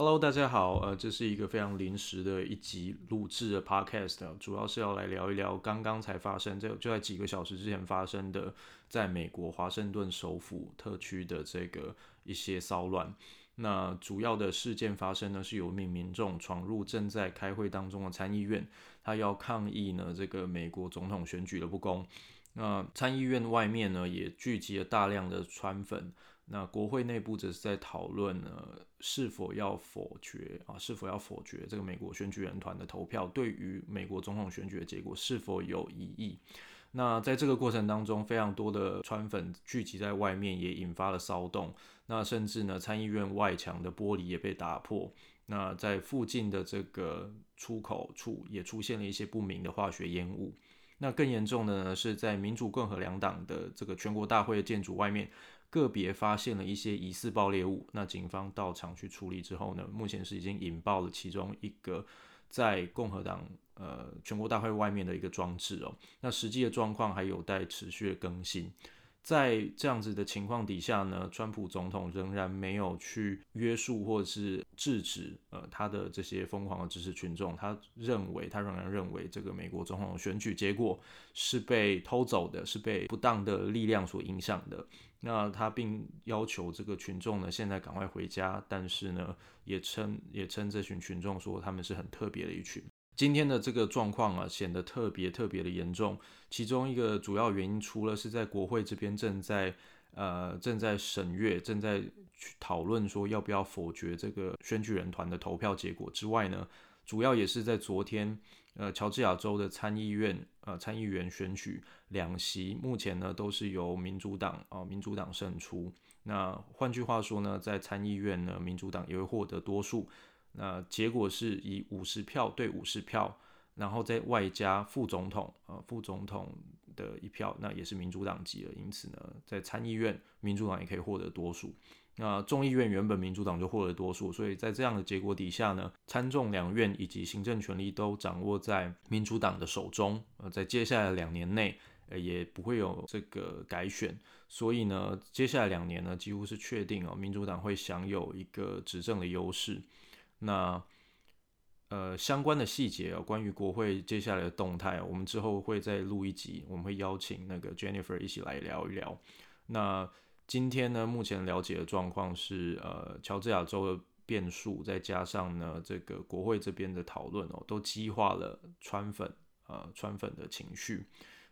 Hello，大家好，呃，这是一个非常临时的一集录制的 Podcast，主要是要来聊一聊刚刚才发生，就就在几个小时之前发生的，在美国华盛顿首府特区的这个一些骚乱。那主要的事件发生呢，是有一名民众闯入正在开会当中的参议院，他要抗议呢这个美国总统选举的不公。那参议院外面呢，也聚集了大量的川粉。那国会内部则是在讨论呢，是否要否决啊，是否要否决这个美国选举人团的投票，对于美国总统选举的结果是否有异议？那在这个过程当中，非常多的川粉聚集在外面，也引发了骚动。那甚至呢，参议院外墙的玻璃也被打破。那在附近的这个出口处，也出现了一些不明的化学烟雾。那更严重的呢，是在民主共和两党的这个全国大会的建筑外面。个别发现了一些疑似爆裂物，那警方到场去处理之后呢，目前是已经引爆了其中一个在共和党呃全国大会外面的一个装置哦，那实际的状况还有待持续的更新。在这样子的情况底下呢，川普总统仍然没有去约束或者是制止呃他的这些疯狂的支持群众。他认为，他仍然认为这个美国总统选举结果是被偷走的，是被不当的力量所影响的。那他并要求这个群众呢，现在赶快回家，但是呢，也称也称这群群众说他们是很特别的一群。今天的这个状况啊，显得特别特别的严重。其中一个主要原因，除了是在国会这边正在呃正在审阅、正在去讨论说要不要否决这个选举人团的投票结果之外呢，主要也是在昨天呃乔治亚州的参议院呃参议员选举两席，目前呢都是由民主党啊、民主党胜出。那换句话说呢，在参议院呢，民主党也会获得多数。那结果是以五十票对五十票，然后再外加副总统，呃，副总统的一票，那也是民主党籍了。因此呢，在参议院，民主党也可以获得多数。那众议院原本民主党就获得多数，所以在这样的结果底下呢，参众两院以及行政权力都掌握在民主党的手中。呃，在接下来两年内，也不会有这个改选，所以呢，接下来两年呢，几乎是确定哦，民主党会享有一个执政的优势。那呃，相关的细节啊，关于国会接下来的动态，我们之后会再录一集，我们会邀请那个 Jennifer 一起来聊一聊。那今天呢，目前了解的状况是，呃，乔治亚州的变数，再加上呢，这个国会这边的讨论哦，都激化了川粉呃川粉的情绪。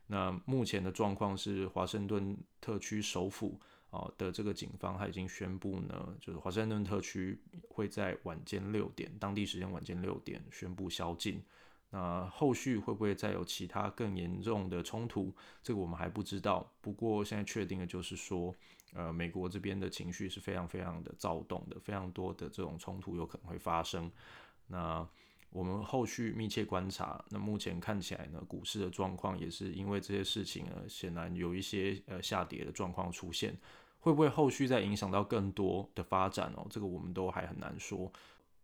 那目前的状况是，华盛顿特区首府。啊的这个警方他已经宣布呢，就是华盛顿特区会在晚间六点，当地时间晚间六点宣布宵禁。那后续会不会再有其他更严重的冲突？这个我们还不知道。不过现在确定的就是说，呃，美国这边的情绪是非常非常的躁动的，非常多的这种冲突有可能会发生。那我们后续密切观察。那目前看起来呢，股市的状况也是因为这些事情呢，显然有一些呃下跌的状况出现。会不会后续再影响到更多的发展哦？这个我们都还很难说。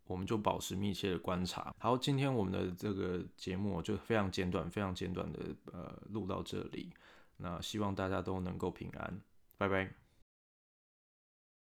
我们就保持密切的观察。好，今天我们的这个节目就非常简短，非常简短的呃录到这里。那希望大家都能够平安，拜拜。